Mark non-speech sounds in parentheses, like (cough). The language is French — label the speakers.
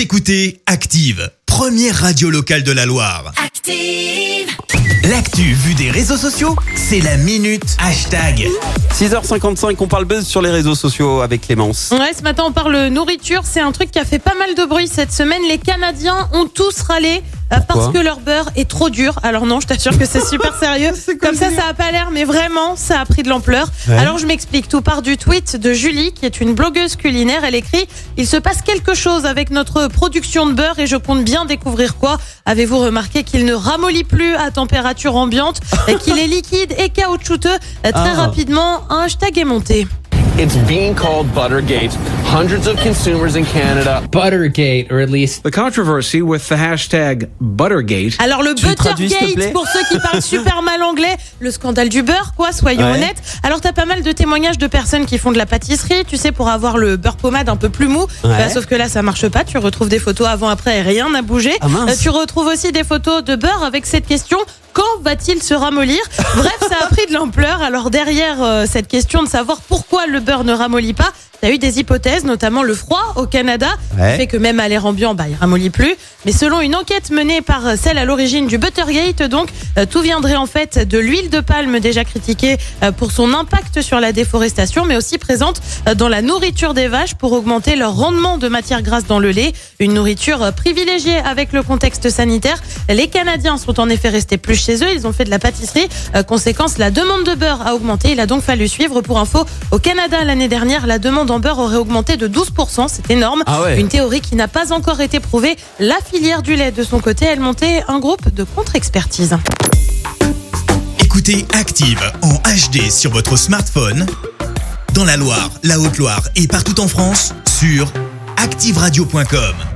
Speaker 1: Vous écoutez Active, première radio locale de la Loire.
Speaker 2: Active.
Speaker 1: L'actu vue des réseaux sociaux, c'est la minute hashtag.
Speaker 3: 6h55, on parle buzz sur les réseaux sociaux avec Clémence.
Speaker 4: Ouais, ce matin on parle nourriture, c'est un truc qui a fait pas mal de bruit cette semaine. Les Canadiens ont tous râlé parce
Speaker 3: Pourquoi
Speaker 4: que leur beurre est trop dur. Alors non, je t'assure que c'est super (laughs) sérieux. Comme ça, ça a pas l'air, mais vraiment, ça a pris de l'ampleur. Alors je m'explique. Tout part du tweet de Julie, qui est une blogueuse culinaire. Elle écrit Il se passe quelque chose avec notre production de beurre et je compte bien découvrir quoi. Avez-vous remarqué qu'il ne ramollit plus à température ambiante, et qu'il est (laughs) liquide et caoutchouteux Euh, Très
Speaker 3: Ah.
Speaker 4: rapidement, un hashtag est monté.
Speaker 5: It's being called Buttergate. Hundreds of consumers in Canada.
Speaker 6: Buttergate, or at least
Speaker 7: The controversy with the hashtag Buttergate
Speaker 4: Alors le
Speaker 3: Tu
Speaker 4: Buttergate, pour ceux qui parlent (laughs) super mal anglais, le scandale du beurre, quoi, soyons
Speaker 3: Ouais.
Speaker 4: honnêtes. Alors t'as pas mal de témoignages de personnes qui font de la pâtisserie, tu sais, pour avoir le beurre pommade un peu plus mou.
Speaker 3: Ouais.
Speaker 4: Bah, sauf que là, ça marche pas. Tu retrouves des photos avant-après et rien n'a bougé.
Speaker 3: Ah, mince.
Speaker 4: Euh, tu retrouves aussi des photos de beurre avec cette question. Quand va-t-il se ramollir? Bref, ça a pris de l'ampleur. Alors derrière euh, cette question de savoir pourquoi le beurre ne ramollit pas, il y a eu des hypothèses, notamment le froid au Canada,
Speaker 3: Ouais.
Speaker 4: qui fait que même à l'air ambiant, bah, il ramollit plus. Mais selon une enquête menée par euh, celle à l'origine du Buttergate, donc, euh, tout viendrait en fait de l'huile de palme déjà critiquée euh, pour son impact sur la déforestation, mais aussi présente euh, dans la nourriture des vaches pour augmenter leur rendement de matière grasse dans le lait. Une nourriture privilégiée avec le contexte sanitaire. Les Canadiens sont en effet restés plus chez eux. Ils ont fait de la pâtisserie. Conséquence, la demande de beurre a augmenté. Il a donc fallu suivre. Pour info, au Canada l'année dernière, la demande en beurre aurait augmenté de 12%. C'est énorme.
Speaker 3: Ah ouais.
Speaker 4: Une théorie qui n'a pas encore été prouvée. La filière du lait, de son côté, elle montait un groupe de contre-expertise.
Speaker 1: Écoutez Active en HD sur votre smartphone, dans la Loire, la Haute-Loire et partout en France, sur activeradio.com.